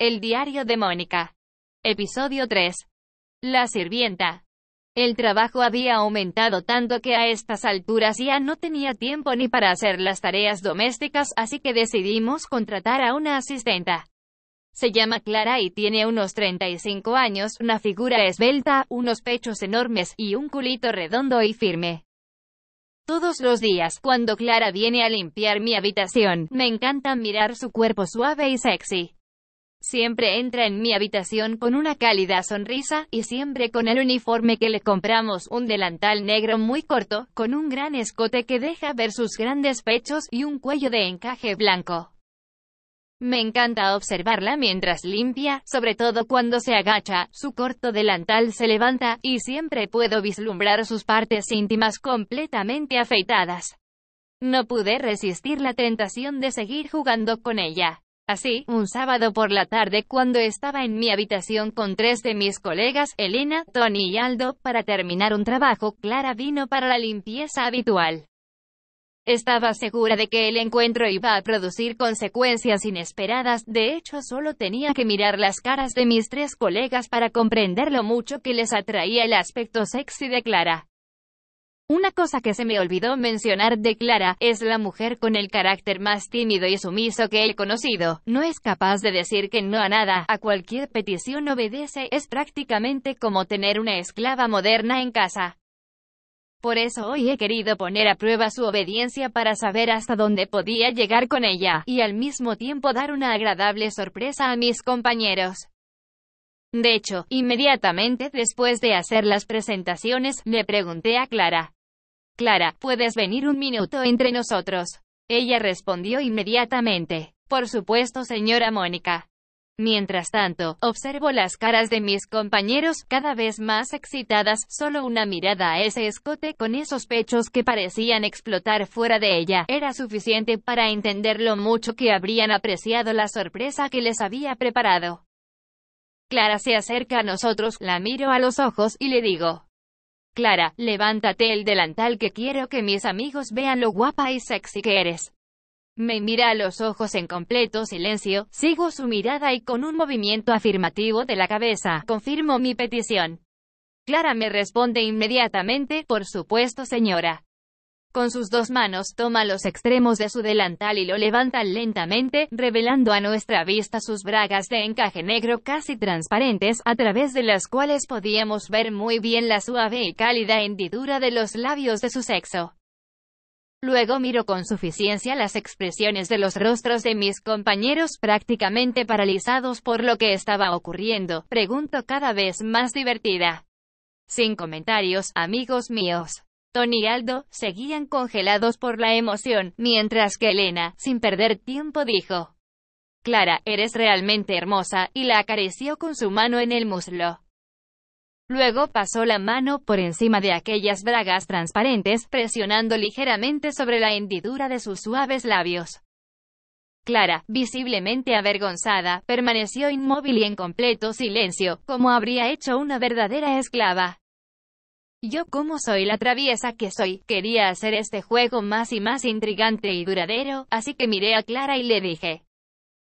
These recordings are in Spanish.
El diario de Mónica. Episodio 3. La sirvienta. El trabajo había aumentado tanto que a estas alturas ya no tenía tiempo ni para hacer las tareas domésticas, así que decidimos contratar a una asistenta. Se llama Clara y tiene unos 35 años, una figura esbelta, unos pechos enormes y un culito redondo y firme. Todos los días, cuando Clara viene a limpiar mi habitación, me encanta mirar su cuerpo suave y sexy. Siempre entra en mi habitación con una cálida sonrisa, y siempre con el uniforme que le compramos, un delantal negro muy corto, con un gran escote que deja ver sus grandes pechos, y un cuello de encaje blanco. Me encanta observarla mientras limpia, sobre todo cuando se agacha, su corto delantal se levanta, y siempre puedo vislumbrar sus partes íntimas completamente afeitadas. No pude resistir la tentación de seguir jugando con ella. Así, un sábado por la tarde cuando estaba en mi habitación con tres de mis colegas, Elena, Tony y Aldo, para terminar un trabajo, Clara vino para la limpieza habitual. Estaba segura de que el encuentro iba a producir consecuencias inesperadas, de hecho solo tenía que mirar las caras de mis tres colegas para comprender lo mucho que les atraía el aspecto sexy de Clara. Una cosa que se me olvidó mencionar de Clara, es la mujer con el carácter más tímido y sumiso que he conocido. No es capaz de decir que no a nada, a cualquier petición obedece, es prácticamente como tener una esclava moderna en casa. Por eso hoy he querido poner a prueba su obediencia para saber hasta dónde podía llegar con ella, y al mismo tiempo dar una agradable sorpresa a mis compañeros. De hecho, inmediatamente después de hacer las presentaciones, le pregunté a Clara, Clara, ¿puedes venir un minuto entre nosotros? Ella respondió inmediatamente. Por supuesto, señora Mónica. Mientras tanto, observo las caras de mis compañeros, cada vez más excitadas, solo una mirada a ese escote con esos pechos que parecían explotar fuera de ella, era suficiente para entender lo mucho que habrían apreciado la sorpresa que les había preparado. Clara se acerca a nosotros, la miro a los ojos, y le digo, Clara, levántate el delantal que quiero que mis amigos vean lo guapa y sexy que eres. Me mira a los ojos en completo silencio, sigo su mirada y con un movimiento afirmativo de la cabeza, confirmo mi petición. Clara me responde inmediatamente, por supuesto señora. Con sus dos manos toma los extremos de su delantal y lo levanta lentamente, revelando a nuestra vista sus bragas de encaje negro casi transparentes, a través de las cuales podíamos ver muy bien la suave y cálida hendidura de los labios de su sexo. Luego miro con suficiencia las expresiones de los rostros de mis compañeros, prácticamente paralizados por lo que estaba ocurriendo, pregunto cada vez más divertida. Sin comentarios, amigos míos. Y Aldo, seguían congelados por la emoción, mientras que Elena, sin perder tiempo dijo, Clara, eres realmente hermosa, y la acarició con su mano en el muslo. Luego pasó la mano por encima de aquellas bragas transparentes, presionando ligeramente sobre la hendidura de sus suaves labios. Clara, visiblemente avergonzada, permaneció inmóvil y en completo silencio, como habría hecho una verdadera esclava. Yo como soy la traviesa que soy, quería hacer este juego más y más intrigante y duradero, así que miré a Clara y le dije.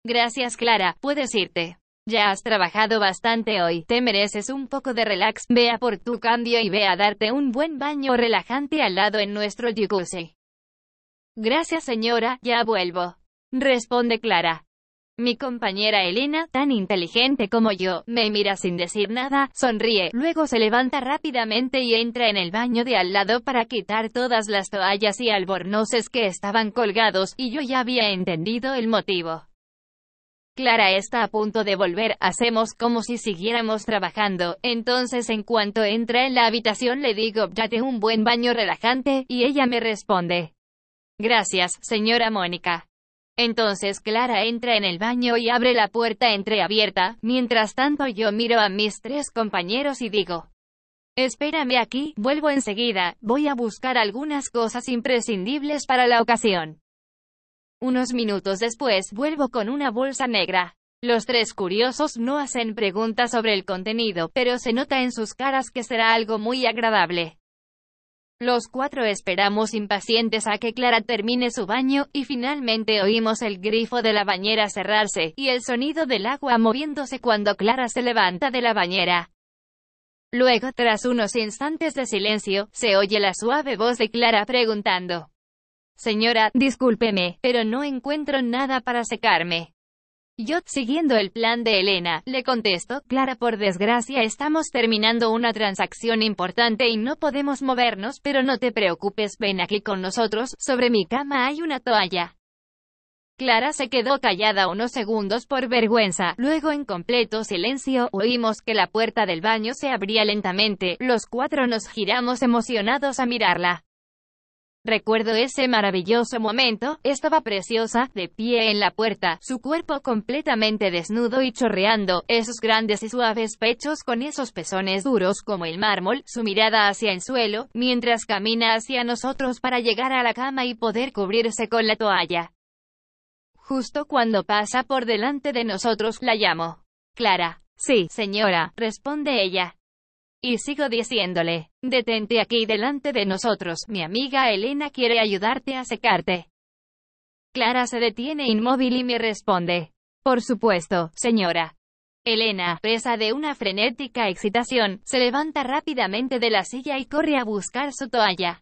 Gracias Clara, puedes irte. Ya has trabajado bastante hoy, te mereces un poco de relax, vea por tu cambio y ve a darte un buen baño relajante al lado en nuestro jacuzzi. Gracias señora, ya vuelvo. Responde Clara. Mi compañera Elena, tan inteligente como yo, me mira sin decir nada, sonríe, luego se levanta rápidamente y entra en el baño de al lado para quitar todas las toallas y albornoces que estaban colgados, y yo ya había entendido el motivo. Clara está a punto de volver, hacemos como si siguiéramos trabajando, entonces en cuanto entra en la habitación le digo, date un buen baño relajante, y ella me responde. Gracias, señora Mónica. Entonces Clara entra en el baño y abre la puerta entreabierta, mientras tanto yo miro a mis tres compañeros y digo, Espérame aquí, vuelvo enseguida, voy a buscar algunas cosas imprescindibles para la ocasión. Unos minutos después, vuelvo con una bolsa negra. Los tres curiosos no hacen preguntas sobre el contenido, pero se nota en sus caras que será algo muy agradable. Los cuatro esperamos impacientes a que Clara termine su baño, y finalmente oímos el grifo de la bañera cerrarse, y el sonido del agua moviéndose cuando Clara se levanta de la bañera. Luego, tras unos instantes de silencio, se oye la suave voz de Clara preguntando. Señora, discúlpeme, pero no encuentro nada para secarme. Yo, siguiendo el plan de Elena, le contesto, Clara por desgracia estamos terminando una transacción importante y no podemos movernos, pero no te preocupes, ven aquí con nosotros, sobre mi cama hay una toalla. Clara se quedó callada unos segundos por vergüenza, luego en completo silencio, oímos que la puerta del baño se abría lentamente, los cuatro nos giramos emocionados a mirarla. Recuerdo ese maravilloso momento, estaba preciosa, de pie en la puerta, su cuerpo completamente desnudo y chorreando, esos grandes y suaves pechos con esos pezones duros como el mármol, su mirada hacia el suelo, mientras camina hacia nosotros para llegar a la cama y poder cubrirse con la toalla. Justo cuando pasa por delante de nosotros, la llamo. Clara. Sí, señora, responde ella. Y sigo diciéndole, detente aquí delante de nosotros, mi amiga Elena quiere ayudarte a secarte. Clara se detiene inmóvil y me responde, por supuesto, señora. Elena, presa de una frenética excitación, se levanta rápidamente de la silla y corre a buscar su toalla.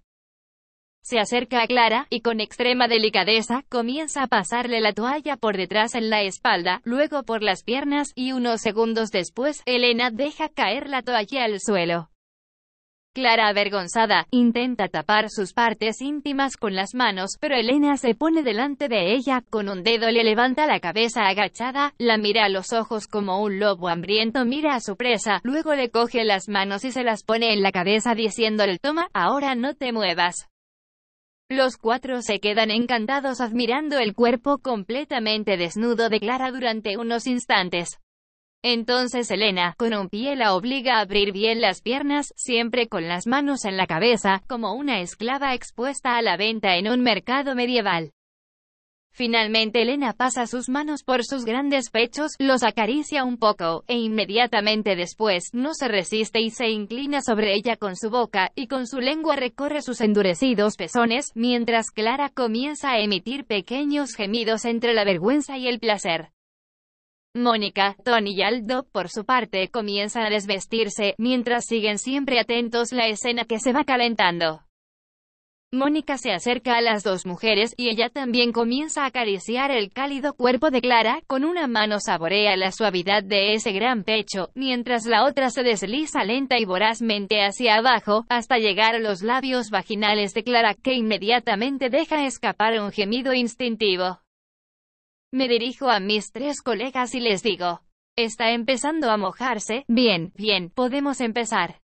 Se acerca a Clara, y con extrema delicadeza, comienza a pasarle la toalla por detrás en la espalda, luego por las piernas, y unos segundos después, Elena deja caer la toalla al suelo. Clara avergonzada, intenta tapar sus partes íntimas con las manos, pero Elena se pone delante de ella, con un dedo le levanta la cabeza agachada, la mira a los ojos como un lobo hambriento mira a su presa, luego le coge las manos y se las pone en la cabeza diciéndole toma, ahora no te muevas. Los cuatro se quedan encantados admirando el cuerpo completamente desnudo de Clara durante unos instantes. Entonces Elena, con un pie la obliga a abrir bien las piernas, siempre con las manos en la cabeza, como una esclava expuesta a la venta en un mercado medieval. Finalmente Elena pasa sus manos por sus grandes pechos, los acaricia un poco, e inmediatamente después, no se resiste y se inclina sobre ella con su boca, y con su lengua recorre sus endurecidos pezones, mientras Clara comienza a emitir pequeños gemidos entre la vergüenza y el placer. Mónica, Tony y Aldo, por su parte, comienzan a desvestirse, mientras siguen siempre atentos la escena que se va calentando. Mónica se acerca a las dos mujeres, y ella también comienza a acariciar el cálido cuerpo de Clara, con una mano saborea la suavidad de ese gran pecho, mientras la otra se desliza lenta y vorazmente hacia abajo, hasta llegar a los labios vaginales de Clara, que inmediatamente deja escapar un gemido instintivo. Me dirijo a mis tres colegas y les digo, está empezando a mojarse, bien, bien, podemos empezar.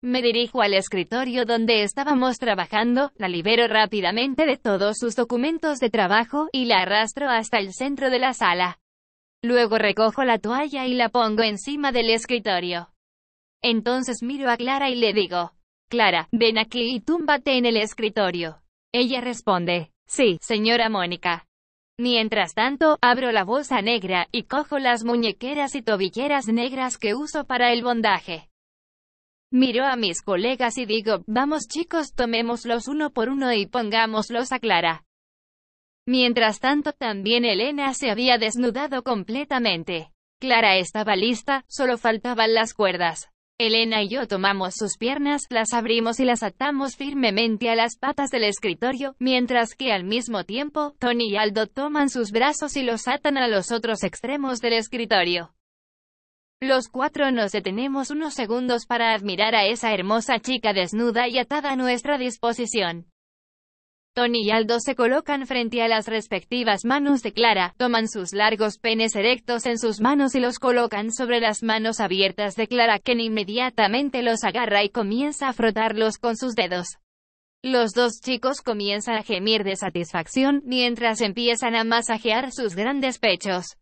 Me dirijo al escritorio donde estábamos trabajando, la libero rápidamente de todos sus documentos de trabajo, y la arrastro hasta el centro de la sala. Luego recojo la toalla y la pongo encima del escritorio. Entonces miro a Clara y le digo, Clara, ven aquí y túmbate en el escritorio. Ella responde, sí, señora Mónica. Mientras tanto, abro la bolsa negra, y cojo las muñequeras y tobilleras negras que uso para el bondaje. Miro a mis colegas y digo, vamos chicos, tomémoslos uno por uno y pongámoslos a Clara. Mientras tanto, también Elena se había desnudado completamente. Clara estaba lista, solo faltaban las cuerdas. Elena y yo tomamos sus piernas, las abrimos y las atamos firmemente a las patas del escritorio, mientras que al mismo tiempo, Tony y Aldo toman sus brazos y los atan a los otros extremos del escritorio. Los cuatro nos detenemos unos segundos para admirar a esa hermosa chica desnuda y atada a nuestra disposición. Tony y Aldo se colocan frente a las respectivas manos de Clara, toman sus largos penes erectos en sus manos y los colocan sobre las manos abiertas de Clara, quien inmediatamente los agarra y comienza a frotarlos con sus dedos. Los dos chicos comienzan a gemir de satisfacción, mientras empiezan a masajear sus grandes pechos.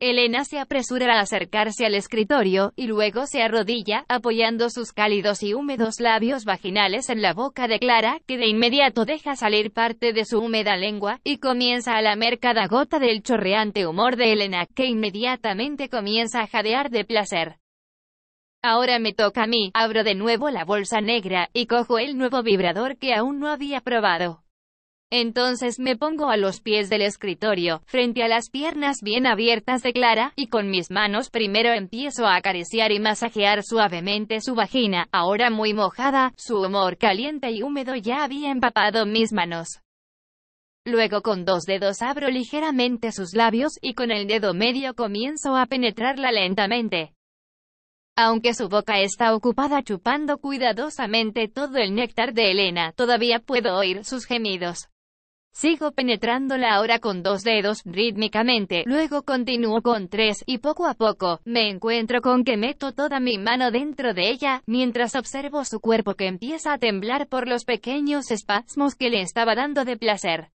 Elena se apresura a acercarse al escritorio, y luego se arrodilla, apoyando sus cálidos y húmedos labios vaginales en la boca de Clara, que de inmediato deja salir parte de su húmeda lengua, y comienza a lamer cada gota del chorreante humor de Elena, que inmediatamente comienza a jadear de placer. Ahora me toca a mí, abro de nuevo la bolsa negra, y cojo el nuevo vibrador que aún no había probado. Entonces me pongo a los pies del escritorio, frente a las piernas bien abiertas de Clara, y con mis manos primero empiezo a acariciar y masajear suavemente su vagina, ahora muy mojada, su humor caliente y húmedo ya había empapado mis manos. Luego con dos dedos abro ligeramente sus labios, y con el dedo medio comienzo a penetrarla lentamente. Aunque su boca está ocupada chupando cuidadosamente todo el néctar de Elena, todavía puedo oír sus gemidos. Sigo penetrándola ahora con dos dedos, rítmicamente, luego continúo con tres, y poco a poco, me encuentro con que meto toda mi mano dentro de ella, mientras observo su cuerpo que empieza a temblar por los pequeños espasmos que le estaba dando de placer.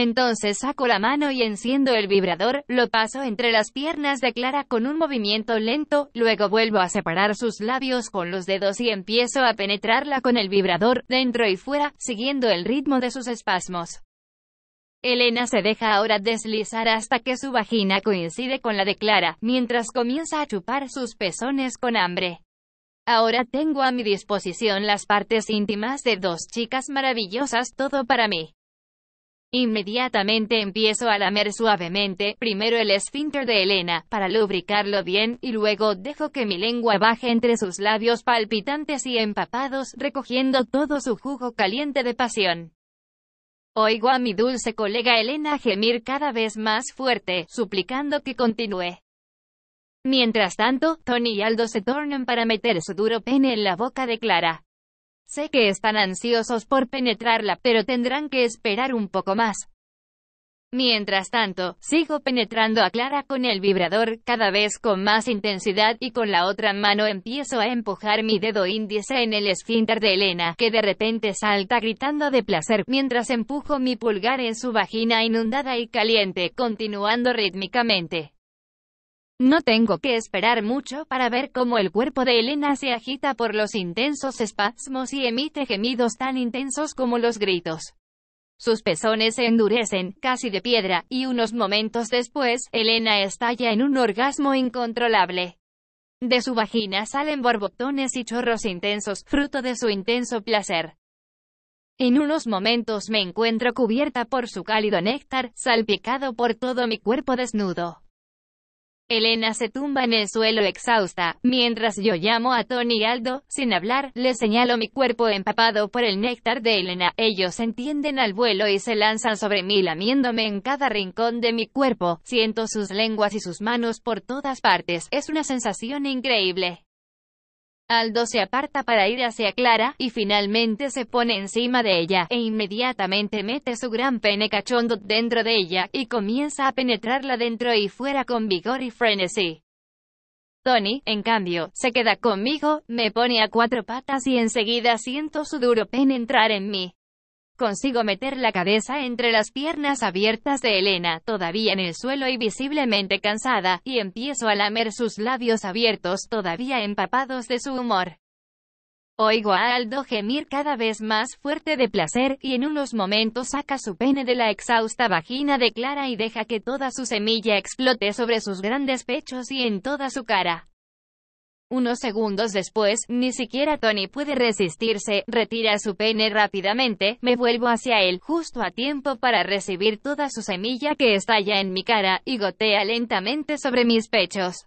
Entonces saco la mano y enciendo el vibrador, lo paso entre las piernas de Clara con un movimiento lento, luego vuelvo a separar sus labios con los dedos y empiezo a penetrarla con el vibrador, dentro y fuera, siguiendo el ritmo de sus espasmos. Elena se deja ahora deslizar hasta que su vagina coincide con la de Clara, mientras comienza a chupar sus pezones con hambre. Ahora tengo a mi disposición las partes íntimas de dos chicas maravillosas, todo para mí. Inmediatamente empiezo a lamer suavemente, primero el esfínter de Elena, para lubricarlo bien, y luego dejo que mi lengua baje entre sus labios palpitantes y empapados, recogiendo todo su jugo caliente de pasión. Oigo a mi dulce colega Elena gemir cada vez más fuerte, suplicando que continúe. Mientras tanto, Tony y Aldo se tornan para meter su duro pene en la boca de Clara. Sé que están ansiosos por penetrarla, pero tendrán que esperar un poco más. Mientras tanto, sigo penetrando a Clara con el vibrador, cada vez con más intensidad y con la otra mano empiezo a empujar mi dedo índice en el esfínter de Elena, que de repente salta gritando de placer, mientras empujo mi pulgar en su vagina inundada y caliente, continuando rítmicamente. No tengo que esperar mucho para ver cómo el cuerpo de Elena se agita por los intensos espasmos y emite gemidos tan intensos como los gritos. Sus pezones se endurecen, casi de piedra, y unos momentos después, Elena estalla en un orgasmo incontrolable. De su vagina salen borbotones y chorros intensos, fruto de su intenso placer. En unos momentos me encuentro cubierta por su cálido néctar, salpicado por todo mi cuerpo desnudo. Elena se tumba en el suelo exhausta, mientras yo llamo a Tony y Aldo, sin hablar, le señalo mi cuerpo empapado por el néctar de Elena. Ellos entienden al vuelo y se lanzan sobre mí lamiéndome en cada rincón de mi cuerpo. Siento sus lenguas y sus manos por todas partes. Es una sensación increíble. Aldo se aparta para ir hacia Clara, y finalmente se pone encima de ella, e inmediatamente mete su gran pene cachondo dentro de ella, y comienza a penetrarla dentro y fuera con vigor y frenesí. Tony, en cambio, se queda conmigo, me pone a cuatro patas y enseguida siento su duro pene entrar en mí. Consigo meter la cabeza entre las piernas abiertas de Elena, todavía en el suelo y visiblemente cansada, y empiezo a lamer sus labios abiertos, todavía empapados de su humor. Oigo a Aldo gemir cada vez más fuerte de placer, y en unos momentos saca su pene de la exhausta vagina de Clara y deja que toda su semilla explote sobre sus grandes pechos y en toda su cara. Unos segundos después, ni siquiera Tony puede resistirse, retira su pene rápidamente, me vuelvo hacia él, justo a tiempo para recibir toda su semilla que estalla en mi cara, y gotea lentamente sobre mis pechos.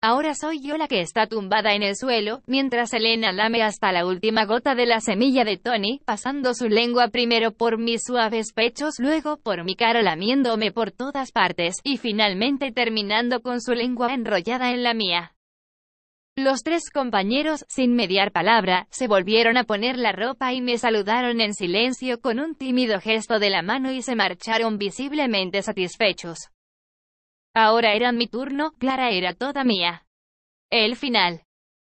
Ahora soy yo la que está tumbada en el suelo, mientras Elena lame hasta la última gota de la semilla de Tony, pasando su lengua primero por mis suaves pechos, luego por mi cara lamiéndome por todas partes, y finalmente terminando con su lengua enrollada en la mía. Los tres compañeros, sin mediar palabra, se volvieron a poner la ropa y me saludaron en silencio con un tímido gesto de la mano y se marcharon visiblemente satisfechos. Ahora era mi turno, Clara era toda mía. El final.